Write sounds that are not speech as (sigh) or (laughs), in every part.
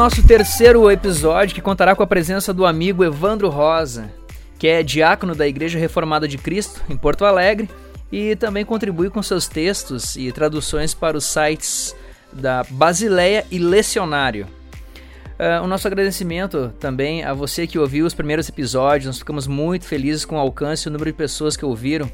nosso terceiro episódio que contará com a presença do amigo Evandro Rosa, que é diácono da Igreja Reformada de Cristo, em Porto Alegre, e também contribui com seus textos e traduções para os sites da Basileia e Lecionário. Uh, o nosso agradecimento também a você que ouviu os primeiros episódios, nós ficamos muito felizes com o alcance e o número de pessoas que ouviram.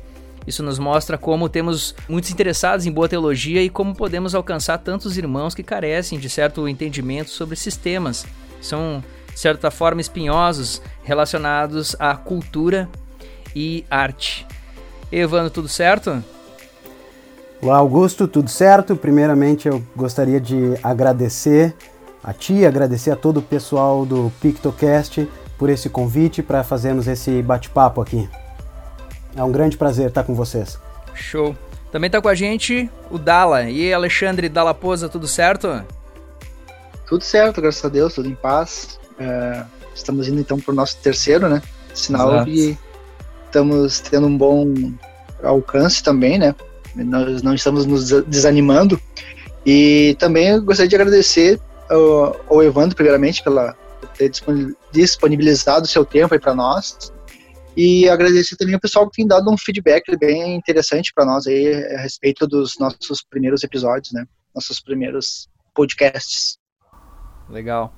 Isso nos mostra como temos muitos interessados em boa teologia e como podemos alcançar tantos irmãos que carecem de certo entendimento sobre sistemas. São, de certa forma, espinhosos relacionados à cultura e arte. Evandro, tudo certo? Olá, Augusto, tudo certo? Primeiramente, eu gostaria de agradecer a ti, agradecer a todo o pessoal do PictoCast por esse convite para fazermos esse bate-papo aqui. É um grande prazer estar com vocês. Show. Também está com a gente o Dala. E aí, Alexandre Dala Poza, tudo certo? Tudo certo, graças a Deus, tudo em paz. É, estamos indo então para o nosso terceiro, né? Sinal Exato. que estamos tendo um bom alcance também, né? Nós não estamos nos desanimando. E também gostaria de agradecer ao, ao Evandro, primeiramente, pela por ter disponibilizado o seu tempo aí para nós. E agradecer também ao pessoal que tem dado um feedback bem interessante para nós aí a respeito dos nossos primeiros episódios, né? Nossos primeiros podcasts. Legal.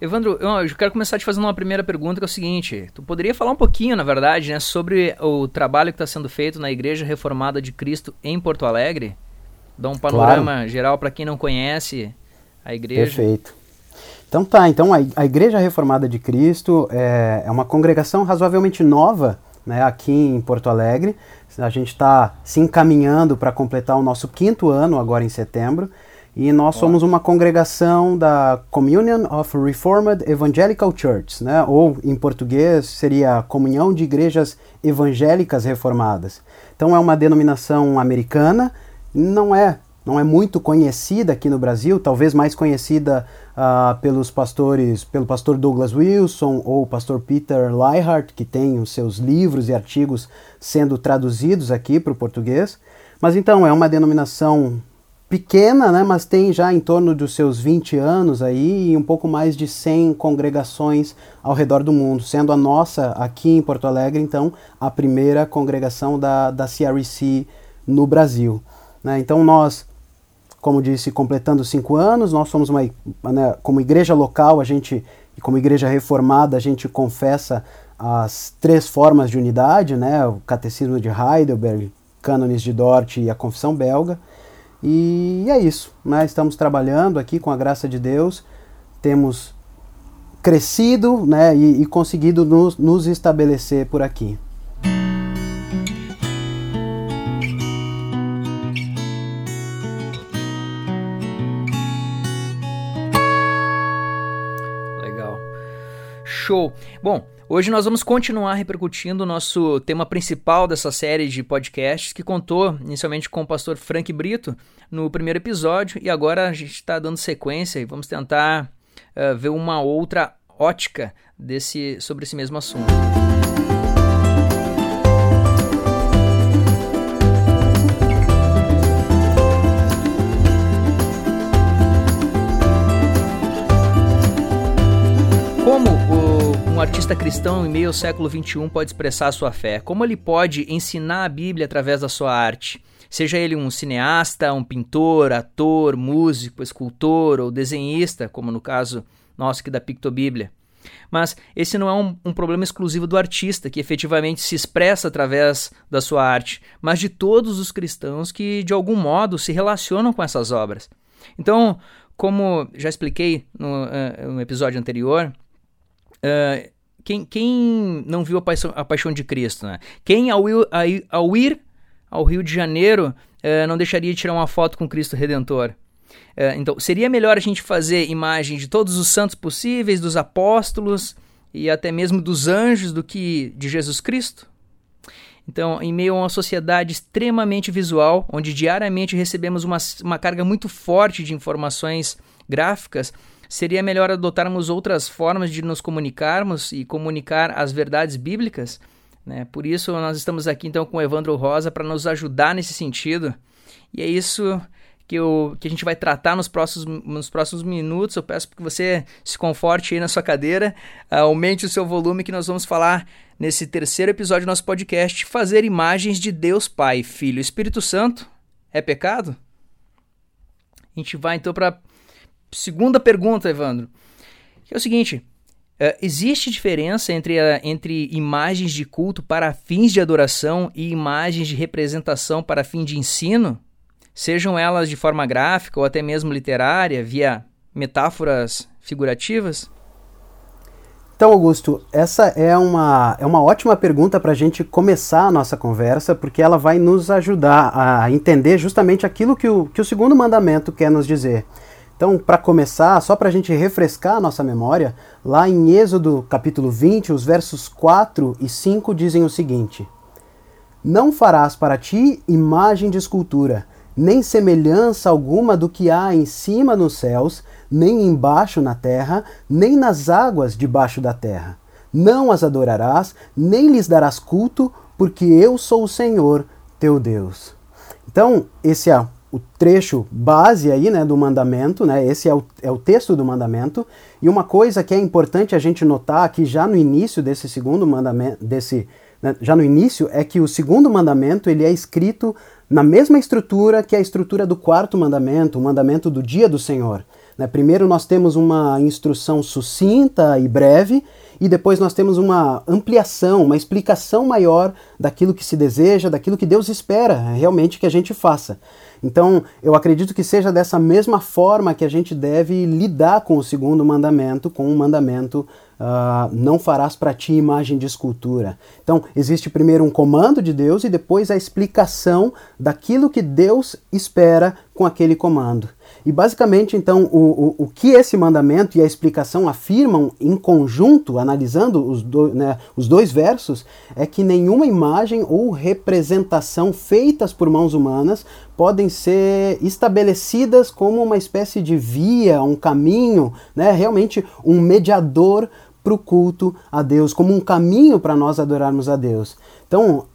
Evandro, eu quero começar te fazendo uma primeira pergunta que é o seguinte: tu poderia falar um pouquinho, na verdade, né, sobre o trabalho que está sendo feito na Igreja Reformada de Cristo em Porto Alegre? Dar um panorama claro. geral para quem não conhece a igreja. Perfeito. Então tá, então a, a Igreja Reformada de Cristo é, é uma congregação razoavelmente nova né, aqui em Porto Alegre. A gente está se encaminhando para completar o nosso quinto ano agora em setembro. E nós somos uma congregação da Communion of Reformed Evangelical Churches, né? ou em português seria Comunhão de Igrejas Evangélicas Reformadas. Então é uma denominação americana, não é não é muito conhecida aqui no Brasil, talvez mais conhecida uh, pelos pastores, pelo pastor Douglas Wilson ou o pastor Peter Leihart, que tem os seus livros e artigos sendo traduzidos aqui para o português. Mas então é uma denominação pequena, né, mas tem já em torno dos seus 20 anos aí e um pouco mais de 100 congregações ao redor do mundo, sendo a nossa aqui em Porto Alegre, então, a primeira congregação da, da CRC no Brasil. Né? Então nós como disse, completando cinco anos. Nós somos uma, né, como igreja local, a gente, e como igreja reformada, a gente confessa as três formas de unidade, né, o Catecismo de Heidelberg, Cânones de Dort e a Confissão Belga. E é isso, né, estamos trabalhando aqui com a graça de Deus, temos crescido né, e, e conseguido nos, nos estabelecer por aqui. Show! Bom, hoje nós vamos continuar repercutindo o nosso tema principal dessa série de podcasts que contou inicialmente com o pastor Frank Brito no primeiro episódio e agora a gente está dando sequência e vamos tentar uh, ver uma outra ótica desse, sobre esse mesmo assunto. Artista cristão em meio ao século XXI pode expressar sua fé? Como ele pode ensinar a Bíblia através da sua arte? Seja ele um cineasta, um pintor, ator, músico, escultor ou desenhista, como no caso nosso aqui da Pictobíblia. Mas esse não é um, um, problema exclusivo do artista, que efetivamente se expressa através da sua arte, mas de todos os cristãos que, de algum modo, se relacionam com essas obras. Então, como já expliquei no, uh, no episódio anterior, Uh, quem, quem não viu a paixão, a paixão de Cristo, né? Quem ao, ao ir ao Rio de Janeiro uh, não deixaria de tirar uma foto com Cristo Redentor? Uh, então, seria melhor a gente fazer imagem de todos os santos possíveis, dos apóstolos e até mesmo dos anjos do que de Jesus Cristo? Então, em meio a uma sociedade extremamente visual, onde diariamente recebemos uma, uma carga muito forte de informações gráficas, Seria melhor adotarmos outras formas de nos comunicarmos e comunicar as verdades bíblicas? Né? Por isso, nós estamos aqui então com o Evandro Rosa para nos ajudar nesse sentido. E é isso que, eu, que a gente vai tratar nos próximos, nos próximos minutos. Eu peço que você se conforte aí na sua cadeira, aumente o seu volume, que nós vamos falar nesse terceiro episódio do nosso podcast: Fazer imagens de Deus Pai, Filho e Espírito Santo é pecado? A gente vai então para segunda pergunta, Evandro, que é o seguinte. Uh, existe diferença entre, uh, entre imagens de culto para fins de adoração e imagens de representação para fim de ensino? Sejam elas de forma gráfica ou até mesmo literária, via metáforas figurativas? Então, Augusto, essa é uma, é uma ótima pergunta para a gente começar a nossa conversa, porque ela vai nos ajudar a entender justamente aquilo que o, que o segundo mandamento quer nos dizer. Então, para começar, só para a gente refrescar a nossa memória, lá em Êxodo capítulo 20, os versos 4 e 5 dizem o seguinte: Não farás para ti imagem de escultura, nem semelhança alguma do que há em cima nos céus, nem embaixo na terra, nem nas águas debaixo da terra. Não as adorarás, nem lhes darás culto, porque eu sou o Senhor teu Deus. Então, esse é o trecho base aí, né, do mandamento, né, esse é o, é o texto do mandamento, e uma coisa que é importante a gente notar aqui já no início desse segundo mandamento, desse, né, já no início, é que o segundo mandamento ele é escrito na mesma estrutura que a estrutura do quarto mandamento, o mandamento do dia do Senhor. Né, primeiro nós temos uma instrução sucinta e breve, e depois nós temos uma ampliação, uma explicação maior daquilo que se deseja, daquilo que Deus espera realmente que a gente faça. Então, eu acredito que seja dessa mesma forma que a gente deve lidar com o segundo mandamento, com o mandamento uh, não farás para ti imagem de escultura. Então, existe primeiro um comando de Deus e depois a explicação daquilo que Deus espera com aquele comando. E basicamente, então, o, o, o que esse mandamento e a explicação afirmam em conjunto, analisando os, do, né, os dois versos, é que nenhuma imagem ou representação feitas por mãos humanas podem ser estabelecidas como uma espécie de via, um caminho, né, realmente um mediador para o culto a Deus, como um caminho para nós adorarmos a Deus. Então,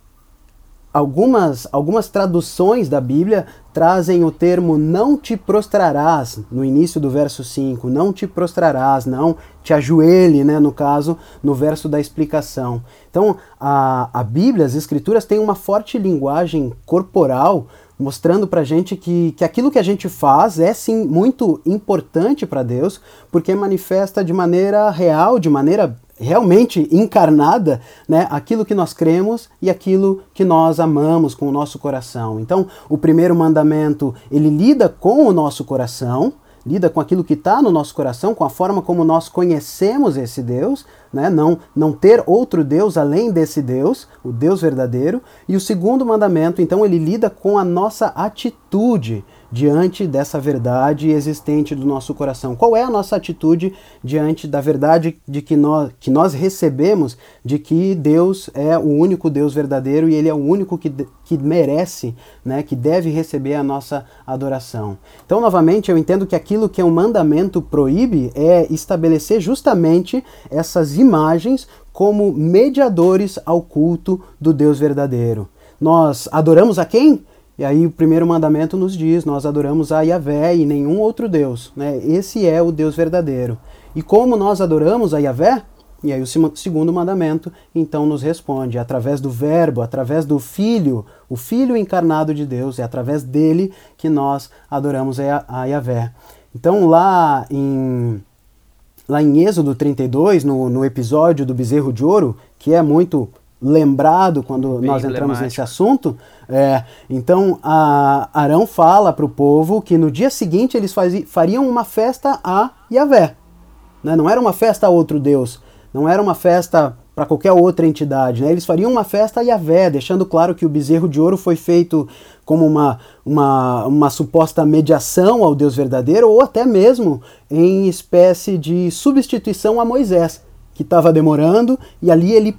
algumas, algumas traduções da Bíblia trazem o termo não te prostrarás no início do verso 5, não te prostrarás, não te ajoelhe, né, no caso, no verso da explicação. Então, a, a Bíblia, as Escrituras, têm uma forte linguagem corporal mostrando para gente que, que aquilo que a gente faz é sim muito importante para Deus, porque manifesta de maneira real, de maneira realmente encarnada, né, aquilo que nós cremos e aquilo que nós amamos com o nosso coração. Então, o primeiro mandamento, ele lida com o nosso coração, lida com aquilo que está no nosso coração, com a forma como nós conhecemos esse Deus, né? não, não ter outro Deus além desse Deus, o Deus verdadeiro. E o segundo mandamento, então, ele lida com a nossa atitude diante dessa verdade existente do nosso coração? Qual é a nossa atitude diante da verdade de que nós, que nós recebemos de que Deus é o único Deus verdadeiro e Ele é o único que, que merece, né, que deve receber a nossa adoração? Então, novamente, eu entendo que aquilo que é um mandamento proíbe é estabelecer justamente essas imagens como mediadores ao culto do Deus verdadeiro. Nós adoramos a quem? E aí o primeiro mandamento nos diz: nós adoramos a Yahvé e nenhum outro Deus. Né? Esse é o Deus verdadeiro. E como nós adoramos a Yahvé? E aí o segundo mandamento então nos responde, através do verbo, através do Filho, o Filho encarnado de Deus, é através dele que nós adoramos a Yahvé. Então lá em, lá em Êxodo 32, no, no episódio do bezerro de ouro, que é muito lembrado quando Bem nós entramos nesse assunto. É, então, Arão fala para o povo que no dia seguinte eles fariam uma festa a Yahvé. Né? Não era uma festa a outro Deus, não era uma festa para qualquer outra entidade. Né? Eles fariam uma festa a Yahvé, deixando claro que o bezerro de ouro foi feito como uma, uma, uma suposta mediação ao Deus verdadeiro, ou até mesmo em espécie de substituição a Moisés que estava demorando, e ali ele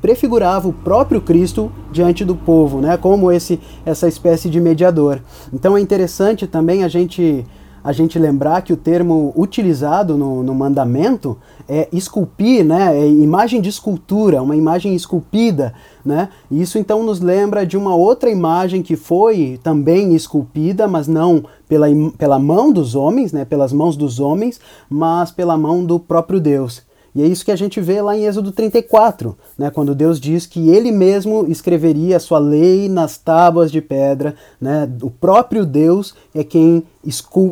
prefigurava o próprio Cristo diante do povo, né, como esse, essa espécie de mediador. Então é interessante também a gente, a gente lembrar que o termo utilizado no, no mandamento é esculpir, né? É imagem de escultura, uma imagem esculpida, né? Isso então nos lembra de uma outra imagem que foi também esculpida, mas não pela, pela mão dos homens, né? Pelas mãos dos homens, mas pela mão do próprio Deus. E é isso que a gente vê lá em Êxodo 34, né, quando Deus diz que ele mesmo escreveria a sua lei nas tábuas de pedra. Né, o próprio Deus é quem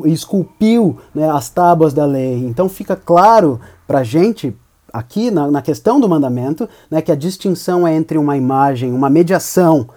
esculpiu né, as tábuas da lei. Então fica claro para a gente, aqui na, na, questão do mandamento, né, que a distinção é entre uma imagem, uma mediação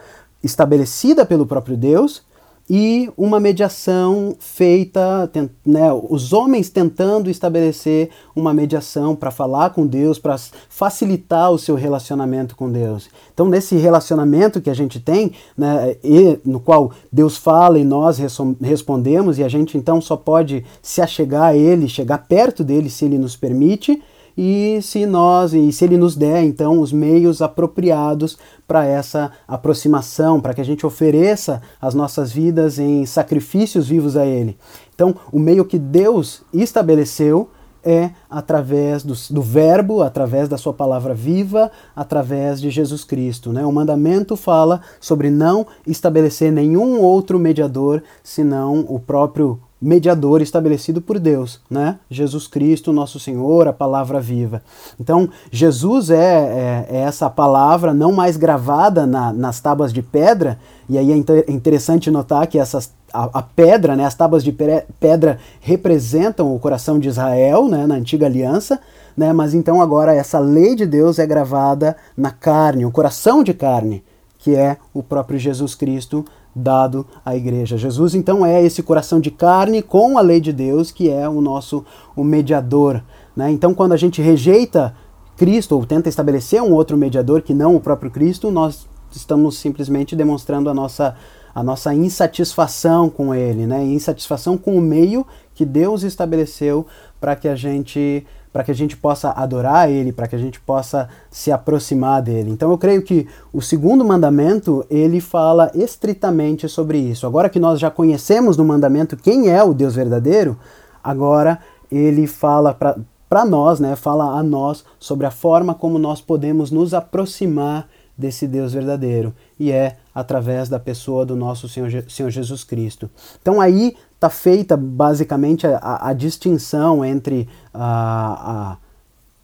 estabelecida pelo próprio Deus e uma mediação feita, né, os homens tentando estabelecer uma mediação para falar com Deus, para facilitar o seu relacionamento com Deus. Então, nesse relacionamento que a gente tem, né, e, no qual Deus fala e nós respondemos, e a gente então só pode se achegar a Ele, chegar perto dele se Ele nos permite e se nós e se ele nos der então os meios apropriados para essa aproximação, para que a gente ofereça as nossas vidas em sacrifícios vivos a ele. Então, o meio que Deus estabeleceu é através do, do, Verbo, através da Sua palavra viva, através de Jesus Cristo. Né? O mandamento fala sobre não estabelecer nenhum outro mediador senão o próprio mediador estabelecido por Deus, né? Jesus Cristo, nosso Senhor, a palavra viva. Então, Jesus é, é, é essa palavra não mais gravada na, nas tábuas de pedra, e aí é, é interessante notar que essas, a, a, pedra, né, as tábuas de pedra representam o coração de Israel, né, na antiga aliança, né, mas então agora essa lei de Deus é gravada na carne, o coração de carne, que é o próprio Jesus Cristo, dado à igreja. Jesus então é esse coração de carne com a lei de Deus que é o nosso o mediador. Né? Então quando a gente rejeita Cristo ou tenta estabelecer um outro mediador que não o próprio Cristo, nós estamos simplesmente demonstrando a nossa a nossa insatisfação com ele, né? Insatisfação com o meio que Deus estabeleceu para que a gente para que a gente possa adorar Ele, para que a gente possa se aproximar dele. Então eu creio que o segundo mandamento ele fala estritamente sobre isso. Agora que nós já conhecemos no mandamento quem é o Deus verdadeiro, agora ele fala para nós, né, fala a nós sobre a forma como nós podemos nos aproximar desse Deus verdadeiro, e é através da pessoa do nosso Senhor, Senhor Jesus Cristo. Então aí está feita basicamente a, a, a distinção entre a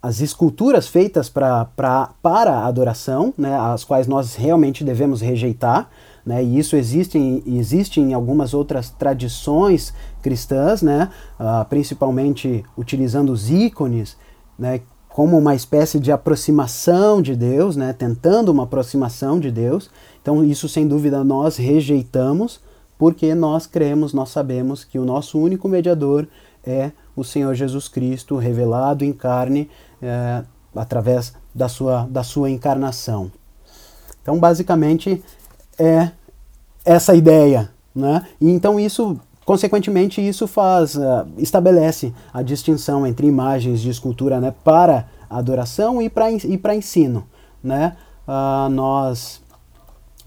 as esculturas feitas pra, pra, para a adoração, né, as quais nós realmente devemos rejeitar, né, e isso existe em, existe em algumas outras tradições cristãs, né, uh, principalmente utilizando os ícones, né, como uma espécie de aproximação de Deus, né, tentando uma aproximação de Deus. Então, isso sem dúvida nós rejeitamos, porque nós cremos, nós sabemos que o nosso único mediador é o Senhor Jesus Cristo, revelado em carne é, através da sua, da sua encarnação. Então, basicamente, é essa ideia. Né? E então, isso, consequentemente, isso faz, uh, estabelece a distinção entre imagens de escultura né, para adoração e para ensino. Né? Uh, nós,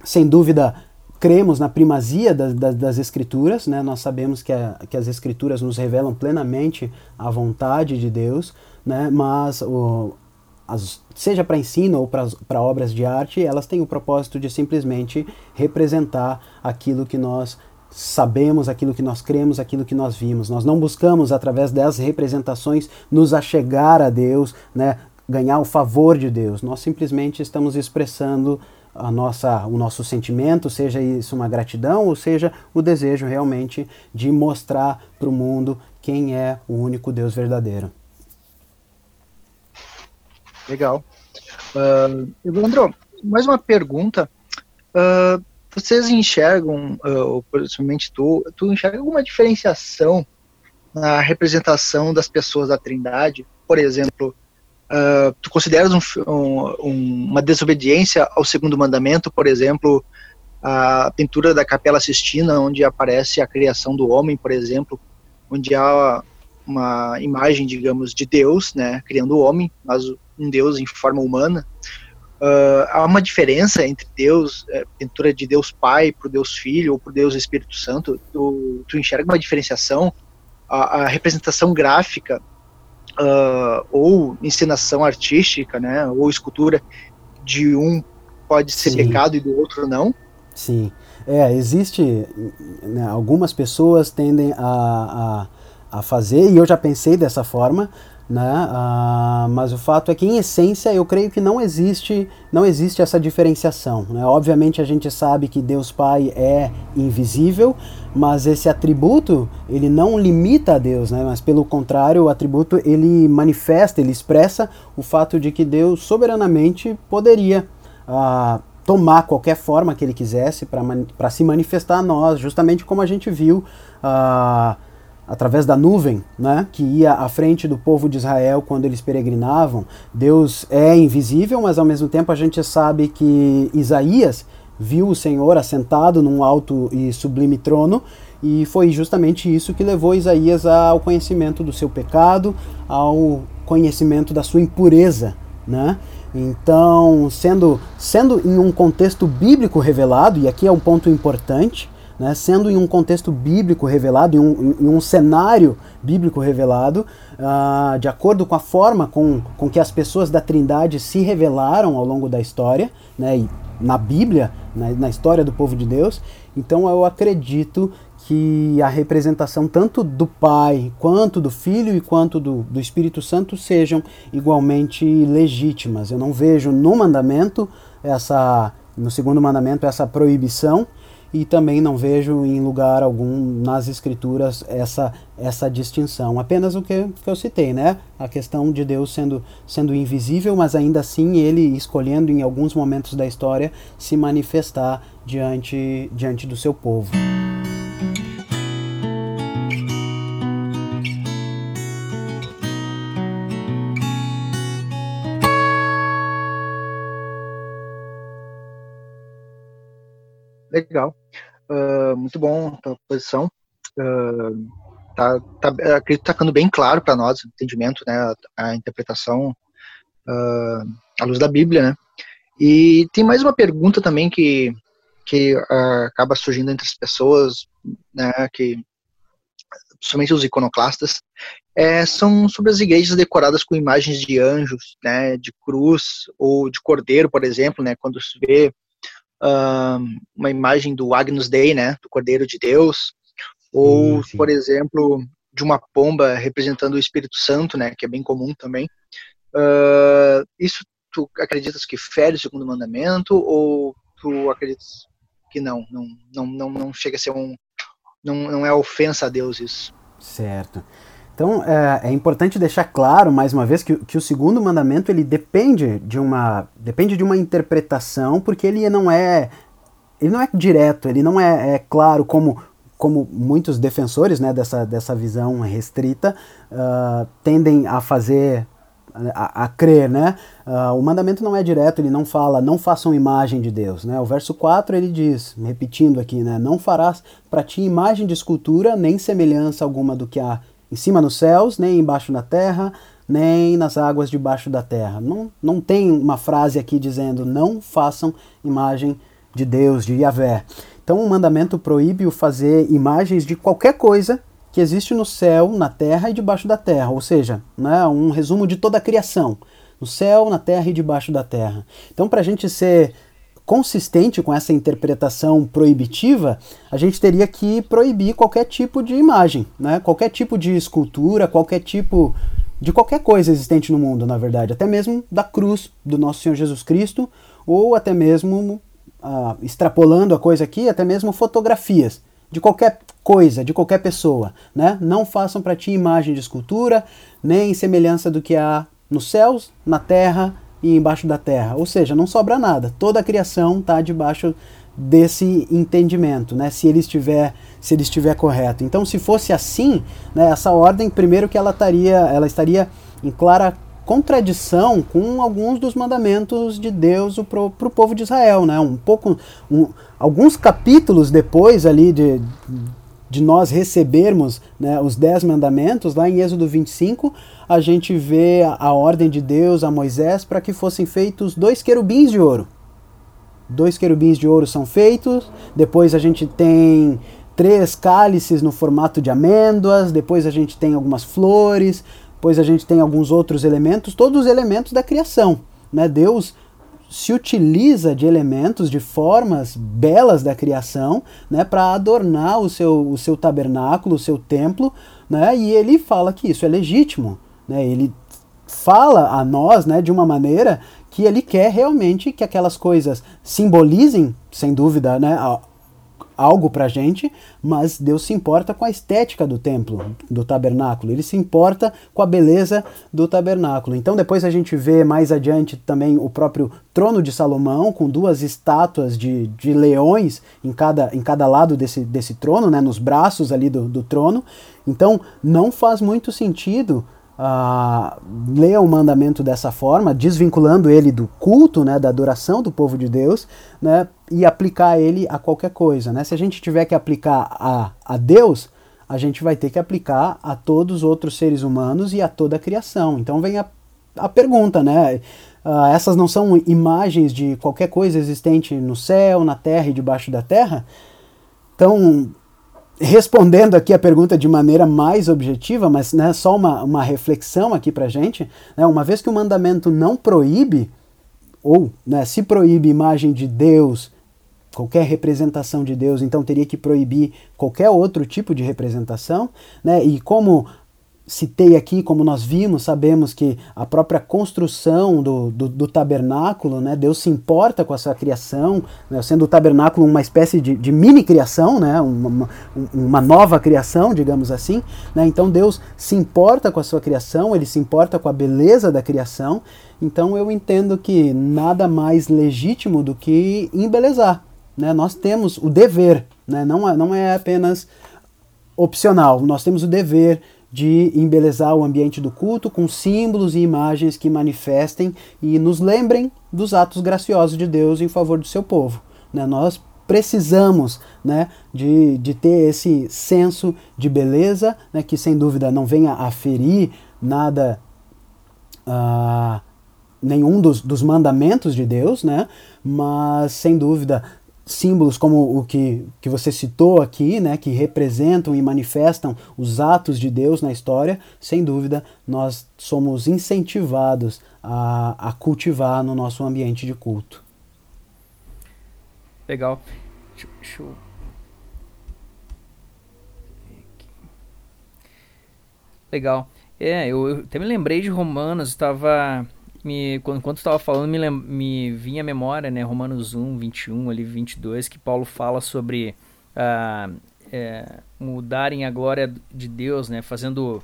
sem dúvida, cremos na primazia das, das, das escrituras, né? nós sabemos que, a, que as escrituras nos revelam plenamente a vontade de Deus, né? mas o, as, seja para ensino ou para obras de arte, elas têm o propósito de simplesmente representar aquilo que nós sabemos, aquilo que nós cremos, aquilo que nós vimos. Nós não buscamos, através das representações, nos achegar a Deus, né? ganhar o favor de Deus. Nós simplesmente estamos expressando a nossa, o nosso sentimento, seja isso uma gratidão ou seja o desejo realmente de mostrar para o mundo quem é o único Deus verdadeiro. Legal. Uh, Evandro, mais uma pergunta. Uh, vocês enxergam, uh, ou principalmente tu, tu enxerga alguma diferenciação na representação das pessoas da Trindade? Por exemplo, Uh, tu consideras um, um, uma desobediência ao segundo mandamento, por exemplo, a pintura da Capela Sistina, onde aparece a criação do homem, por exemplo, onde há uma imagem, digamos, de Deus, né, criando o homem, mas um Deus em forma humana. Uh, há uma diferença entre Deus, é, pintura de Deus Pai para Deus Filho ou para Deus Espírito Santo. Tu, tu enxerga uma diferenciação a, a representação gráfica uh, ou encenação artística, né, ou escultura de um pode ser Sim. pecado e do outro não. Sim, é, existe, né, algumas pessoas tendem a, a, a fazer, e eu já pensei dessa forma, né? Uh, mas o fato é que em essência eu creio que não existe não existe essa diferenciação né? obviamente a gente sabe que Deus Pai é invisível mas esse atributo ele não limita a Deus né? mas pelo contrário o atributo ele manifesta ele expressa o fato de que Deus soberanamente poderia uh, tomar qualquer forma que ele quisesse para se manifestar a nós justamente como a gente viu uh, através da nuvem, né, que ia à frente do povo de Israel quando eles peregrinavam. Deus é invisível, mas ao mesmo tempo a gente sabe que Isaías viu o Senhor assentado num alto e sublime trono, e foi justamente isso que levou Isaías ao conhecimento do seu pecado, ao conhecimento da sua impureza, né? Então, sendo sendo em um contexto bíblico revelado, e aqui é um ponto importante, né, sendo em um contexto bíblico revelado, em um, em um cenário bíblico revelado, uh, de acordo com a forma com, com que as pessoas da Trindade se revelaram ao longo da história, né, e na Bíblia, na, na história do povo de Deus. Então eu acredito que a representação tanto do Pai, quanto do Filho e quanto do, do Espírito Santo sejam igualmente legítimas. Eu não vejo no mandamento essa no segundo mandamento essa proibição e também não vejo em lugar algum nas escrituras essa essa distinção. Apenas o que, que eu citei, né? A questão de Deus sendo sendo invisível, mas ainda assim ele escolhendo em alguns momentos da história se manifestar diante diante do seu povo. Legal. Uh, muito bom a posição. Uh, tá, tá, acredito que tá ficando bem claro para nós o entendimento, né, a, a interpretação uh, à luz da Bíblia, né. E tem mais uma pergunta também que, que uh, acaba surgindo entre as pessoas, né, que principalmente os iconoclastas, é, são sobre as igrejas decoradas com imagens de anjos, né, de cruz ou de cordeiro, por exemplo, né, quando se vê uma imagem do Agnus Dei, né, do Cordeiro de Deus, ou, sim, sim. por exemplo, de uma pomba representando o Espírito Santo, né, que é bem comum também. Uh, isso tu acreditas que fere o segundo mandamento ou tu acreditas que não, não, não, não, não chega a ser um, não, não é ofensa a Deus isso? Certo. Então é, é, importante deixar claro mais uma vez que, que o segundo mandamento ele depende de uma depende de uma interpretação porque ele não é ele não é direto ele não é, é claro como como muitos defensores né, dessa, dessa visão restrita uh, tendem a fazer a, a crer, né? Uh, o mandamento não é direto, ele não fala, não façam imagem de Deus, né? O verso 4 ele diz, repetindo aqui, né? Não farás para ti imagem de escultura, nem semelhança alguma do que há em cima nos céus, nem embaixo na terra, nem nas águas debaixo da terra. Não, não tem uma frase aqui dizendo não façam imagem de Deus, de Yahvé. Então o mandamento proíbe o fazer imagens de qualquer coisa que existe no céu, na terra e debaixo da terra, ou seja, né, um resumo de toda a criação, no céu, na terra e debaixo da terra. Então, para a gente ser consistente com essa interpretação proibitiva, a gente teria que proibir qualquer tipo de imagem, né? qualquer tipo de escultura, qualquer tipo de qualquer coisa existente no mundo, na verdade, até mesmo da cruz do nosso Senhor Jesus Cristo, ou até mesmo, uh, extrapolando a coisa aqui, até mesmo fotografias de qualquer coisa, de qualquer pessoa. Né? Não façam para ti imagem de escultura, nem semelhança do que há nos céus, na terra e embaixo da terra. Ou seja, não sobra nada. Toda a criação está debaixo desse entendimento, né? Se ele estiver, se ele estiver correto. Então, se fosse assim, né, essa ordem, primeiro que ela estaria, ela estaria em clara contradição com alguns dos mandamentos de Deus para o povo de Israel, né? Um pouco, um, alguns capítulos depois ali de de nós recebermos né, os dez mandamentos, lá em Êxodo 25, a gente vê a, a ordem de Deus a Moisés para que fossem feitos dois querubins de ouro. Dois querubins de ouro são feitos, depois a gente tem três cálices no formato de amêndoas, depois a gente tem algumas flores, depois a gente tem alguns outros elementos, todos os elementos da criação. Né? Deus se utiliza de elementos, de formas belas da criação, né, para adornar o seu, o seu tabernáculo, o seu templo, né, e ele fala que isso é legítimo. Né, ele fala a nós né, de uma maneira que ele quer realmente que aquelas coisas simbolizem, sem dúvida, né, algo para gente, mas Deus se importa com a estética do templo, do tabernáculo. Ele se importa com a beleza do tabernáculo. Então depois a gente vê mais adiante também o próprio trono de Salomão com duas estátuas de, de leões em cada, em cada lado desse, desse trono, né, nos braços ali do, do trono. Então não faz muito sentido uh, ler o mandamento dessa forma, desvinculando ele do culto, né, da adoração do povo de Deus, né, e aplicar ele a qualquer coisa. Né? Se a gente tiver que aplicar a, a Deus, a gente vai ter que aplicar a todos os outros seres humanos e a toda a criação. Então vem a, a pergunta, né? Uh, essas não são imagens de qualquer coisa existente no céu, na terra e debaixo da terra? Então, respondendo aqui a pergunta de maneira mais objetiva, mas né, só uma, uma reflexão aqui para gente, né, uma vez que o mandamento não proíbe, ou né, se proíbe imagem de Deus, qualquer representação de Deus, então teria que proibir qualquer outro tipo de representação, né, e como citei aqui, como nós vimos, sabemos que a própria construção do, do, do tabernáculo, né, Deus se importa com a sua criação, né, sendo o tabernáculo uma espécie de, de mini criação, né, uma, uma nova criação, digamos assim. Né, então Deus se importa com a sua criação, ele se importa com a beleza da criação. Então eu entendo que nada mais legítimo do que embelezar. Né? Nós temos o dever, né? não, é, não é apenas opcional, nós temos o dever de embelezar o ambiente do culto com símbolos e imagens que manifestem e nos lembrem dos atos graciosos de Deus em favor do seu povo. Né? Nós precisamos né, de, de ter esse senso de beleza, né, que sem dúvida não venha a ferir nada, uh, nenhum dos, dos mandamentos de Deus, né, mas sem dúvida símbolos como o que, que você citou aqui, né, que representam e manifestam os atos de Deus na história, sem dúvida nós somos incentivados a, a cultivar no nosso ambiente de culto. Legal. Deixa, eu... Legal. É, eu, eu até me lembrei de Romanos, estava me, quando, estava falando, me, me vinha à memória, né, Romanos 1, 21, ali 22, que Paulo fala sobre ah, é, mudarem a glória de Deus, né, fazendo,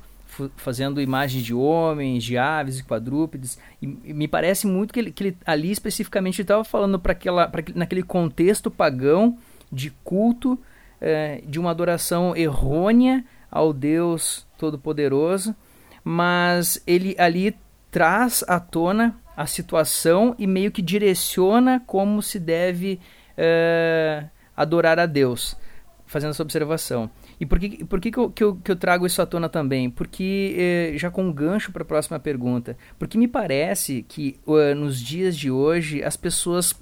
fazendo imagens de homens, de aves e quadrúpedes. E, e me parece muito que ele, que ele ali especificamente estava falando para aquela, pra, naquele contexto pagão de culto, é, de uma adoração errônea ao Deus Todo-Poderoso, mas ele ali traz à tona a situação e meio que direciona como se deve uh, adorar a Deus, fazendo essa observação. E por que, por que, que, eu, que, eu, que eu trago isso à tona também? Porque, eh, já com um gancho para a próxima pergunta, porque me parece que uh, nos dias de hoje as pessoas,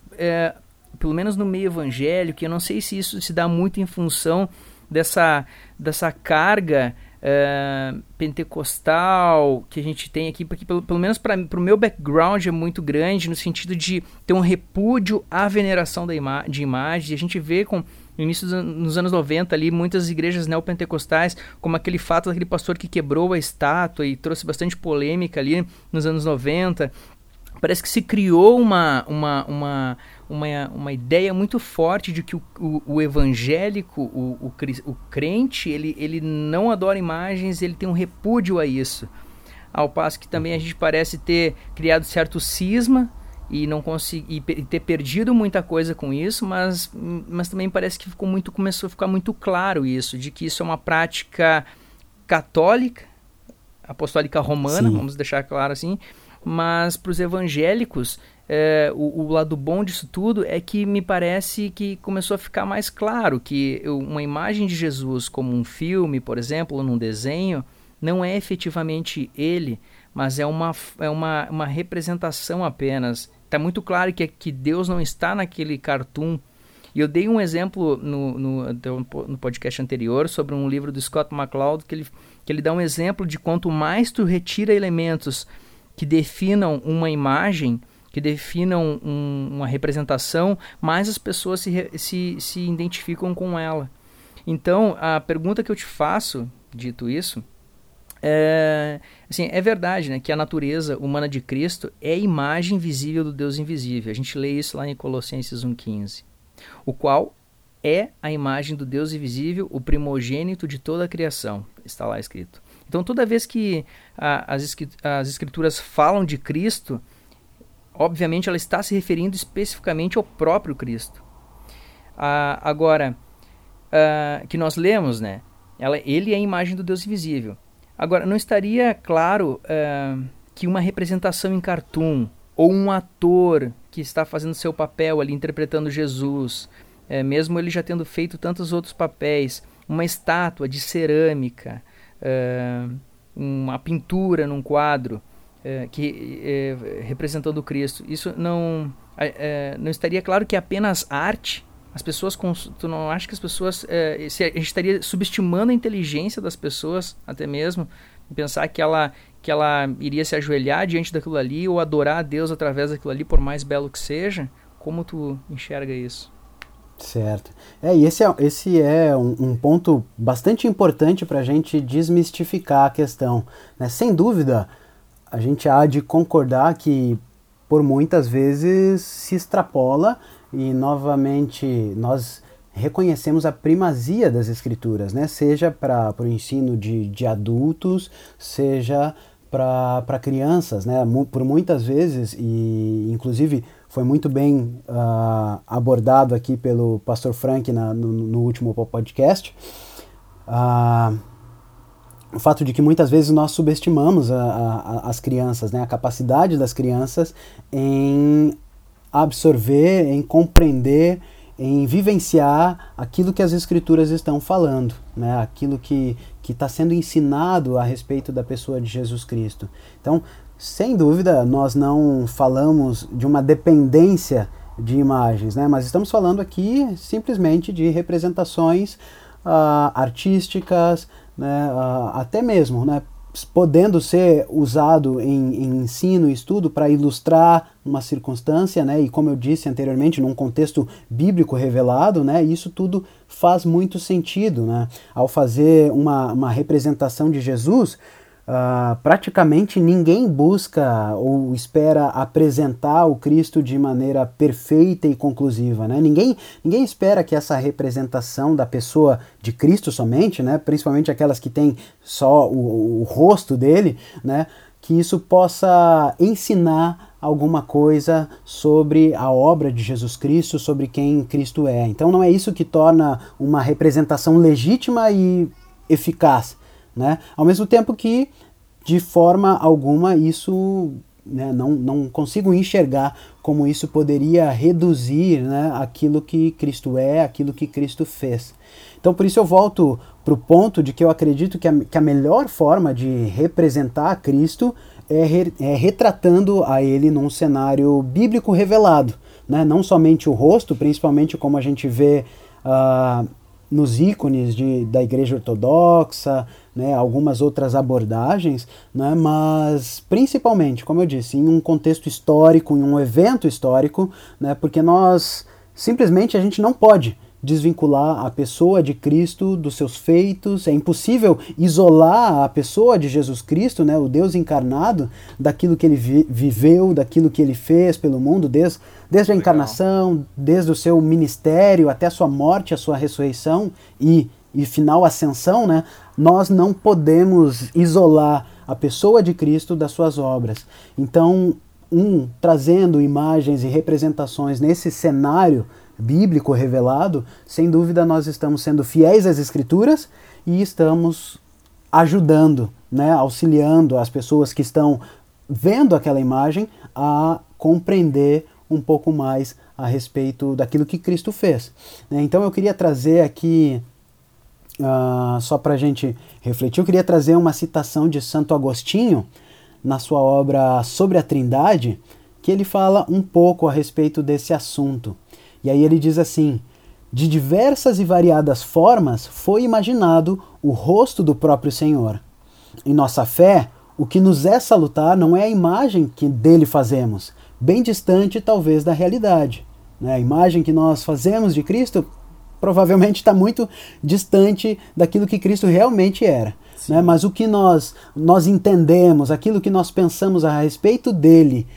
pelo menos no meio evangélico, eu não sei se isso se dá muito em função dessa, dessa carga uh, pentecostal que a gente tem aqui, porque pelo, pelo menos para o meu background é muito grande, no sentido de ter um repúdio à veneração da ima de imagens. E a gente vê com no início dos nos anos 90 ali, muitas igrejas neopentecostais, como aquele fato daquele pastor que quebrou a estátua e trouxe bastante polêmica ali nos anos 90. Parece que se criou uma, uma, uma, uma, uma ideia muito forte de que o, o, o evangélico, o, o, o, crente, ele, ele não adora imagens, ele tem um repúdio a isso. Ao passo que também a gente parece ter criado certo cisma e não conseguir e ter perdido muita coisa com isso, mas, mas também parece que ficou muito começou a ficar muito claro isso, de que isso é uma prática católica, apostólica romana, Sim. vamos deixar claro assim, mas para os evangélicos é, o, o, lado bom disso tudo é que me parece que começou a ficar mais claro que uma imagem de Jesus, como um filme, por exemplo, ou num desenho, não é efetivamente ele, mas é uma, é uma, uma representação apenas. Está muito claro que, que Deus não está naquele cartoon E eu dei um exemplo no, no, no podcast anterior sobre um livro do Scott McCloud que ele, que ele dá um exemplo de quanto mais tu retira elementos que definam uma imagem, que definam um, uma representação, mais as pessoas se, se, se identificam com ela. Então, a pergunta que eu te faço, dito isso, é, assim, é verdade né, que a natureza humana de Cristo é a imagem visível do Deus invisível. A gente lê isso lá em Colossenses 1,15. O qual é a imagem do Deus invisível, o primogênito de toda a criação. Está lá escrito. Então, toda vez que a, as, as escrituras falam de Cristo, obviamente ela está se referindo especificamente ao próprio Cristo. Ah, agora, ah, que nós lemos, né? Ela, ele é a imagem do Deus invisível. Agora, não estaria claro uh, que uma representação em cartoon ou um ator que está fazendo seu papel ali interpretando Jesus, é, mesmo ele já tendo feito tantos outros papéis, uma estátua de cerâmica, uh, uma pintura num quadro uh, que representando Cristo, isso não não estaria claro que é apenas arte as pessoas. Tu não acha que as pessoas. É, se a gente estaria subestimando a inteligência das pessoas, até mesmo, pensar que ela, que ela iria se ajoelhar diante daquilo ali ou adorar a Deus através daquilo ali, por mais belo que seja? Como tu enxerga isso? Certo. É, e esse é, esse é um, um ponto bastante importante para a gente desmistificar a questão. Né? Sem dúvida, a gente há de concordar que por muitas vezes se extrapola e novamente nós reconhecemos a primazia das escrituras, né? seja para o ensino de, de adultos, seja para crianças, né? por muitas vezes, e inclusive foi muito bem uh, abordado aqui pelo pastor Frank na, no, no, último podcast, uh, o fato de que muitas vezes nós subestimamos a, a, as crianças, né? a capacidade das crianças em absorver, em compreender, em vivenciar aquilo que as escrituras estão falando, né? aquilo que está sendo ensinado a respeito da pessoa de Jesus Cristo. Então, sem dúvida, nós não falamos de uma dependência de imagens, né? mas estamos falando aqui simplesmente de representações uh, artísticas, né? Até mesmo né? podendo ser usado em, em ensino e estudo para ilustrar uma circunstância, né? E como eu disse anteriormente, num contexto bíblico revelado, né? Isso tudo faz muito sentido, né? Ao fazer uma, uma representação de Jesus, Uh, praticamente ninguém busca ou espera apresentar o Cristo de maneira perfeita e conclusiva. Né? Ninguém, ninguém espera que essa representação da pessoa de Cristo somente, né? principalmente aquelas que têm só o, o rosto dele, né? que isso possa ensinar alguma coisa sobre a obra de Jesus Cristo, sobre quem Cristo é. Então não é isso que torna uma representação legítima e eficaz né? Ao mesmo tempo que, de forma alguma, isso né, não, não consigo enxergar como isso poderia reduzir né, aquilo que Cristo é, aquilo que Cristo fez. Então, por isso eu volto para o ponto de que eu acredito que a, que a melhor forma de representar Cristo é, re, é retratando a Ele num cenário bíblico revelado. Né? Não somente o rosto, principalmente como a gente vê uh, nos ícones de, da Igreja Ortodoxa, né, algumas outras abordagens, né, mas principalmente, como eu disse, em um contexto histórico, em um evento histórico, né, porque nós simplesmente a gente não pode desvincular a pessoa de Cristo dos seus feitos, é impossível isolar a pessoa de Jesus Cristo, né, o Deus encarnado, daquilo que ele vi viveu, daquilo que ele fez pelo mundo, desde, desde a encarnação, desde o seu ministério até a sua morte, a sua ressurreição e, e final ascensão, né, nós não podemos isolar a pessoa de Cristo das suas obras. Então, um trazendo imagens e representações nesse cenário bíblico revelado, sem dúvida nós estamos sendo fiéis às escrituras e estamos ajudando, né, auxiliando as pessoas que estão vendo aquela imagem a compreender um pouco mais a respeito daquilo que Cristo fez. Então eu queria trazer aqui uh, só para a gente refletir, eu queria trazer uma citação de Santo Agostinho na sua obra Sobre a Trindade, que ele fala um pouco a respeito desse assunto. E aí ele diz assim: de diversas e variadas formas foi imaginado o rosto do próprio Senhor. Em nossa fé, o que nos é salutar não é a imagem que dele fazemos, bem distante talvez da realidade. Né? A imagem que nós fazemos de Cristo provavelmente está muito distante daquilo que Cristo realmente era. Né? Mas o que nós, nós entendemos, aquilo que nós pensamos a respeito dele,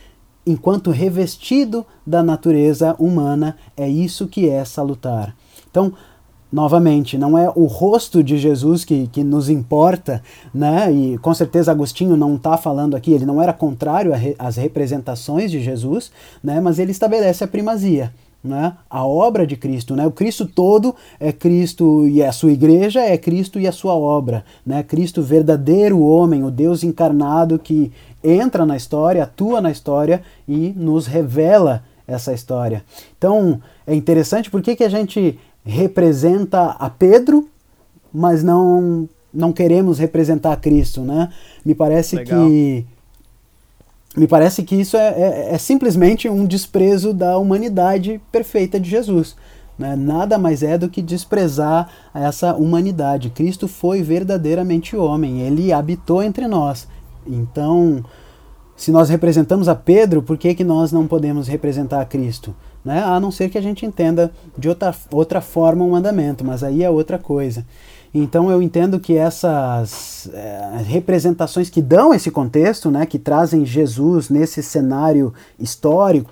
enquanto revestido da natureza humana, é isso que é salutar. Então, novamente, não é o rosto de Jesus que, que nos importa, né? E com certeza Agostinho não está falando aqui, ele não era contrário às representações de Jesus, né? Mas ele estabelece a primazia. Né? A obra de Cristo, né? O Cristo todo é Cristo e a sua igreja é Cristo e a sua obra, né? Cristo verdadeiro homem, o Deus encarnado que entra na história, atua na história e nos revela essa história. Então, é interessante porque que a gente representa a Pedro, mas não não queremos representar a Cristo, né? Me parece Legal. que me parece que isso é, é, é, simplesmente um desprezo da humanidade perfeita de Jesus. Né? Nada mais é do que desprezar essa humanidade. Cristo foi verdadeiramente homem, ele habitou entre nós. Então, se nós representamos a Pedro, por que, que nós não podemos representar a Cristo? né? a não ser que a gente entenda de outra, outra forma o um mandamento, mas aí é outra coisa. Então eu entendo que essas é, representações que dão esse contexto, né, que trazem Jesus nesse cenário histórico,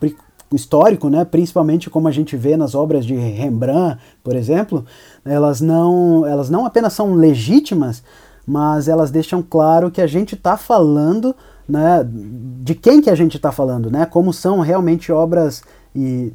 histórico, né, principalmente como a gente vê nas obras de Rembrandt, por exemplo, elas não, elas não apenas são legítimas, mas elas deixam claro que a gente está falando, né, de quem que a gente está falando, né, como são realmente obras e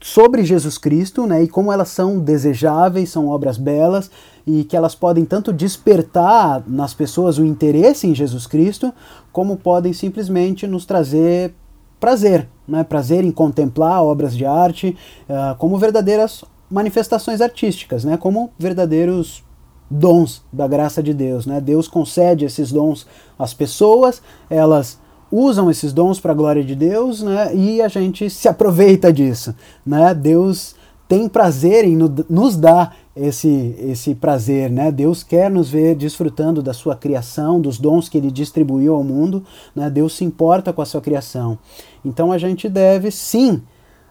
sobre Jesus Cristo, né, e como elas são desejáveis, são obras belas e que elas podem tanto despertar nas pessoas o interesse em Jesus Cristo, como podem simplesmente nos trazer prazer, né, prazer em contemplar obras de arte uh, como verdadeiras manifestações artísticas, né, como verdadeiros dons da graça de Deus, né? Deus concede esses dons às pessoas, elas usam esses dons para a glória de Deus, né? E a gente se aproveita disso, né? Deus tem prazer em nos dar esse, esse prazer, né? Deus quer nos ver desfrutando da sua criação, dos dons que ele distribuiu ao mundo, né? Deus se importa com a sua criação. Então a gente deve sim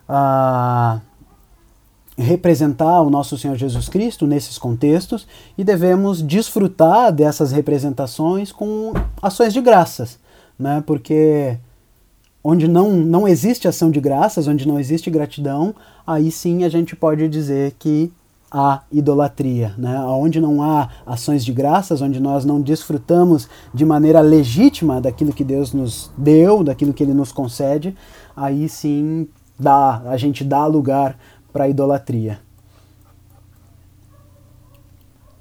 a representar o nosso Senhor Jesus Cristo nesses contextos e devemos desfrutar dessas representações com ações de graças né? Porque onde não, não existe ação de graças, onde não existe gratidão, aí sim a gente pode dizer que há idolatria, né? Onde não há ações de graças, onde nós não desfrutamos de maneira legítima daquilo que Deus nos deu, daquilo que Ele nos concede, aí sim dá, a gente dá lugar para a idolatria.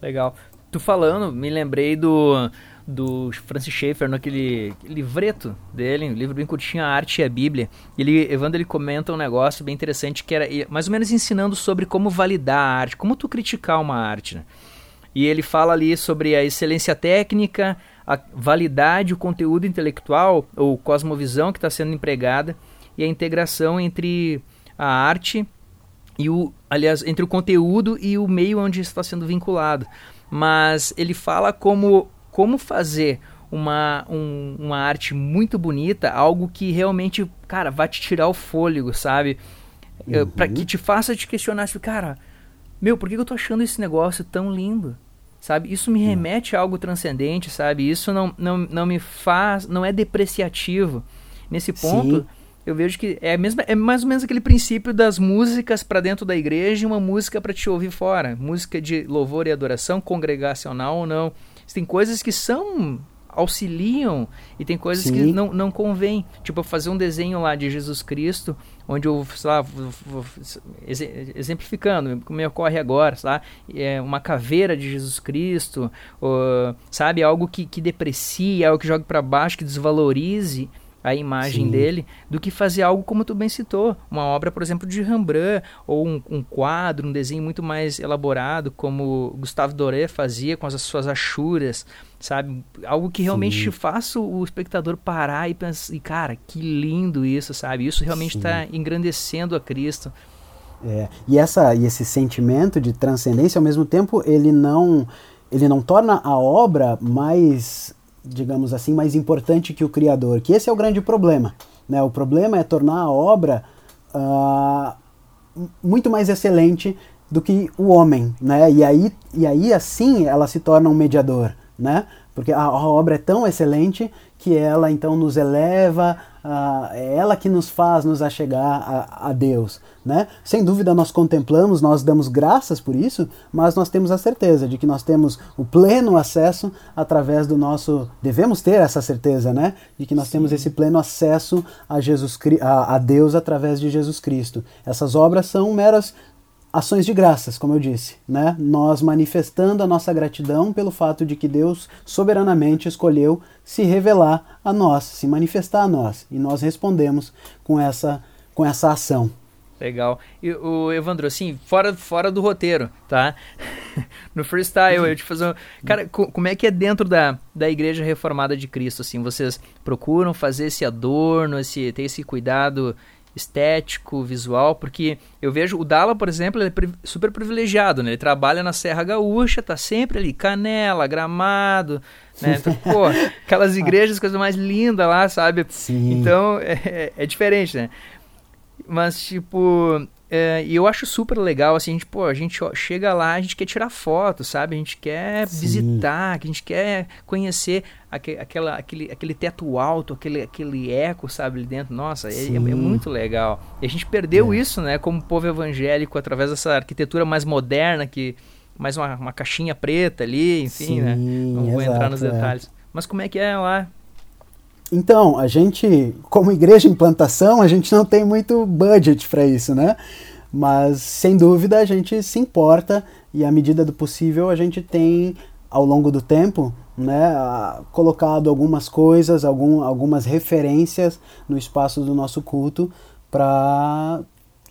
Legal. Tu falando, me lembrei do do Francis Schaeffer, naquele livreto dele, um livro bem curtinho, A Arte e a Bíblia. Ele, Evandro, ele comenta um negócio bem interessante que era mais ou menos ensinando sobre como validar a arte, como tu criticar uma arte. Né? E ele fala ali sobre a excelência técnica, a validade, o conteúdo intelectual ou cosmovisão que está sendo empregada e a integração entre a arte e o, aliás, entre o conteúdo e o meio onde está sendo vinculado. Mas ele fala como como fazer uma, um, uma arte muito bonita, algo que realmente, cara, vai te tirar o fôlego, sabe? Uhum. para que te faça te questionar, tipo, cara, meu, por que eu tô achando esse negócio tão lindo? Sabe? Isso me remete a algo transcendente, sabe? Isso não, não, não me faz, não é depreciativo. Nesse ponto, Sim. Eu vejo que é, mesmo, é mais ou menos aquele princípio das músicas para dentro da igreja e uma música para te ouvir fora. Música de louvor e adoração, congregacional ou não tem coisas que são auxiliam e tem coisas Sim. que não, não convém. Tipo, fazer um desenho lá de Jesus Cristo, onde eu, sei lá, exemplificando, como me ocorre agora, lá, é uma caveira de Jesus Cristo, ou, sabe, algo que, que deprecie, algo que jogue para baixo, que desvalorize a imagem Sim. dele do que fazer algo como tu bem citou, uma obra, por exemplo, de Rembrandt ou um, um quadro, um desenho muito mais elaborado, como Gustave Doré fazia com as suas achuras, sabe? Algo que realmente Sim. faça o espectador parar e pensar, e cara, que lindo isso, sabe? Isso realmente está engrandecendo a Cristo. É, e, essa, e esse sentimento de transcendência, ao mesmo tempo, ele não, ele não torna a obra mais, digamos assim, mais importante que o Criador, que esse é o grande problema. Né? O problema é tornar a obra uh, muito mais excelente do que o homem, né? E aí, e aí assim ela se torna um mediador, né? Porque a, a obra é tão excelente que ela então nos eleva, uh, é ela que nos faz nos achegar a, a, Deus. Né? Sem dúvida nós contemplamos, nós damos graças por isso, mas nós temos a certeza de que nós temos o pleno acesso através do nosso. Devemos ter essa certeza, né? De que nós Sim. temos esse pleno acesso a, Jesus, a, a Deus através de Jesus Cristo. Essas obras são meras ações de graças, como eu disse, né? Nós manifestando a nossa gratidão pelo fato de que Deus soberanamente escolheu se revelar a nós, se manifestar a nós, e nós respondemos com essa com essa ação. Legal. E o Evandro, assim, fora, fora do roteiro, tá? (laughs) no freestyle, eu te fazer um... Cara, como é que é dentro da, da Igreja Reformada de Cristo, assim? Vocês procuram fazer esse adorno, esse, ter esse cuidado estético, visual, porque eu vejo o Dala, por exemplo, ele é super privilegiado, né? Ele trabalha na Serra Gaúcha, tá sempre ali, Canela, Gramado, né? Então, (laughs) pô, aquelas igrejas, coisa mais linda lá, sabe? Sim. Então, é, é diferente, né? Mas, tipo, é, e eu acho super legal, assim, a gente, pô, a gente chega lá, a gente quer tirar foto, sabe? A gente quer Sim. visitar, a gente quer conhecer aquele, aquela, aquele, aquele teto alto, aquele, aquele eco, sabe, ali dentro. Nossa, é, é, é, muito legal. E a gente perdeu é. isso, né, como povo evangélico, através dessa arquitetura mais moderna, que mais uma, uma caixinha preta ali, enfim, né? Sim, né? Não vou exato, entrar nos é. detalhes. Mas como é que é lá? Então, a gente, como igreja em plantação, a gente não tem muito budget para isso, né? Mas, sem dúvida, a gente se importa e, à medida do possível, a gente tem, ao longo do tempo, né, colocado algumas coisas, algum, algumas referências no espaço do nosso culto para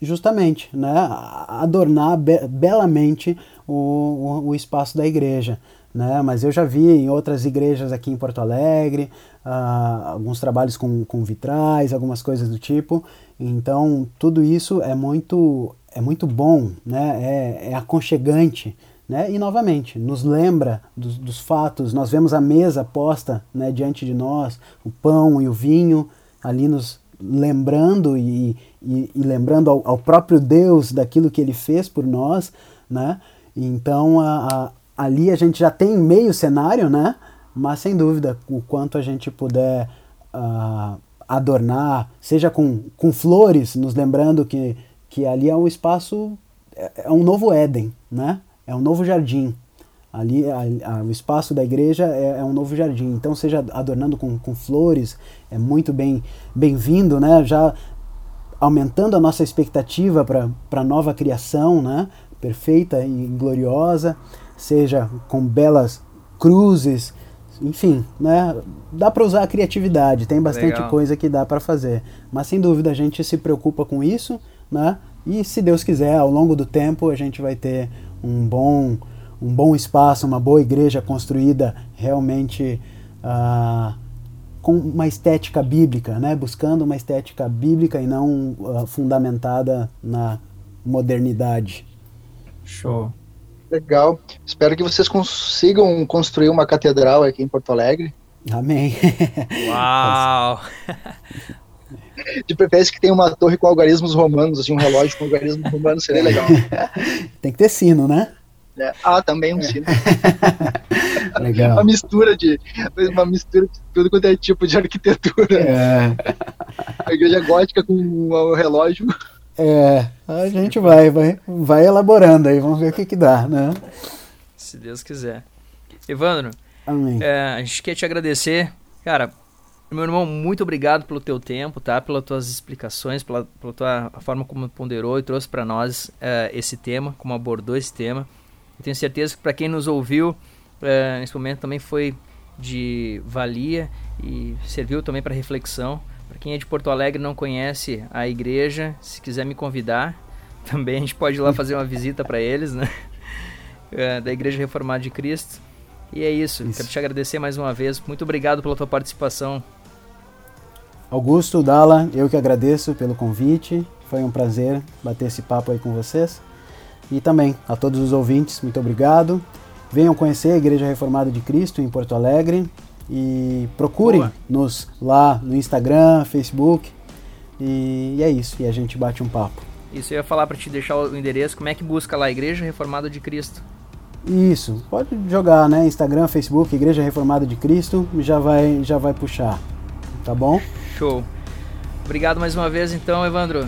justamente né, adornar be belamente o, o, o espaço da igreja né? Mas eu já vi em outras igrejas aqui em Porto Alegre, uh, alguns trabalhos com, com vitrais, algumas coisas do tipo. Então, tudo isso é muito, é muito bom, né? É, é aconchegante, né? E, novamente, nos lembra dos, dos fatos. Nós vemos a mesa posta né, diante de nós, o pão e o vinho ali nos lembrando e, e, e lembrando ao, ao, próprio Deus daquilo que Ele fez por nós, né? Então, a, ali a gente já tem meio cenário, né? Mas sem dúvida, o quanto a gente puder uh, adornar, seja com, com flores, nos lembrando que, que ali é um espaço, é, é um novo Éden, né? É um novo jardim. Ali, a, a, o espaço da igreja é, é, um novo jardim. Então, seja adornando com, com flores, é muito bem bem-vindo, né? Já aumentando a nossa expectativa para a nova criação, né? Perfeita e gloriosa seja com belas cruzes, enfim, né? Dá para usar a criatividade, tem bastante Legal. coisa que dá para fazer. Mas sem dúvida a gente se preocupa com isso, né? E se Deus quiser, ao longo do tempo a gente vai ter um bom, um bom espaço, uma boa igreja construída realmente uh, com uma estética bíblica, né? Buscando uma estética bíblica e não uh, fundamentada na modernidade. Show. Legal. Espero que vocês consigam construir uma catedral aqui em Porto Alegre. Amém. Uau! De preferência que tenha uma torre com algarismos romanos, assim, um relógio com algarismos romanos seria legal. (laughs) Tem que ter sino, né? É. Ah, também um sino. (laughs) legal. Uma mistura de uma mistura de tudo quanto é tipo de arquitetura. É. A igreja gótica com um relógio. É, a gente vai, vai, vai elaborando aí, vamos ver o que que dá, né? Se Deus quiser. Evandro, Amém. É, a gente quer te agradecer, cara, meu irmão, muito obrigado pelo teu tempo, tá? Pelas tuas explicações, pela, pela tua a forma como ponderou e trouxe para nós é, esse tema, como abordou esse tema. Eu tenho certeza que para quem nos ouviu é, nesse momento também foi de valia e serviu também para reflexão. Para quem é de Porto Alegre não conhece a igreja, se quiser me convidar, (laughs) também a gente pode ir lá fazer uma visita para eles, né? (laughs) É, da Igreja Reformada de Cristo. E é isso. isso. Quero te agradecer mais uma vez. Muito obrigado pela tua participação. Augusto, Dala, eu que agradeço pelo convite. Foi um prazer bater esse papo aí com vocês. E também a todos os ouvintes, muito obrigado. Venham conhecer a Igreja Reformada de Cristo em Porto Alegre e procurem Boa. nos lá no Instagram, Facebook. E, e é isso, e a gente bate um papo. Isso, eu ia falar para te deixar o endereço. Como é que busca lá Igreja Reformada de Cristo? Isso, pode jogar, né? Instagram, Facebook, Igreja Reformada de Cristo, já vai, já vai puxar. Tá bom? Show. Obrigado mais uma vez, então, Evandro.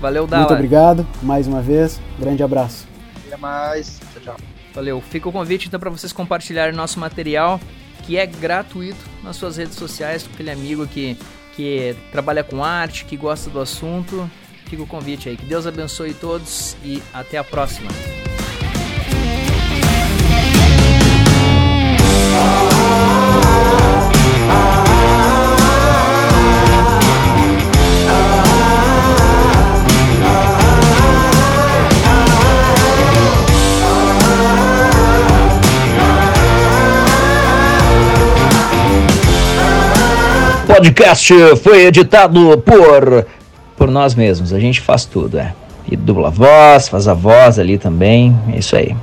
Valeu, Dala. Muito obrigado, mais uma vez. Grande abraço. Até mais. Tchau, tchau. Valeu. Fica o convite, então, para vocês compartilharem nosso material, que é gratuito, nas suas redes sociais, com aquele amigo que, que trabalha com arte, que gosta do assunto. Fica o convite aí. Que Deus abençoe todos e até a próxima. Podcast foi editado por por nós mesmos. A gente faz tudo, é. E dubla a voz, faz a voz ali também. É isso aí.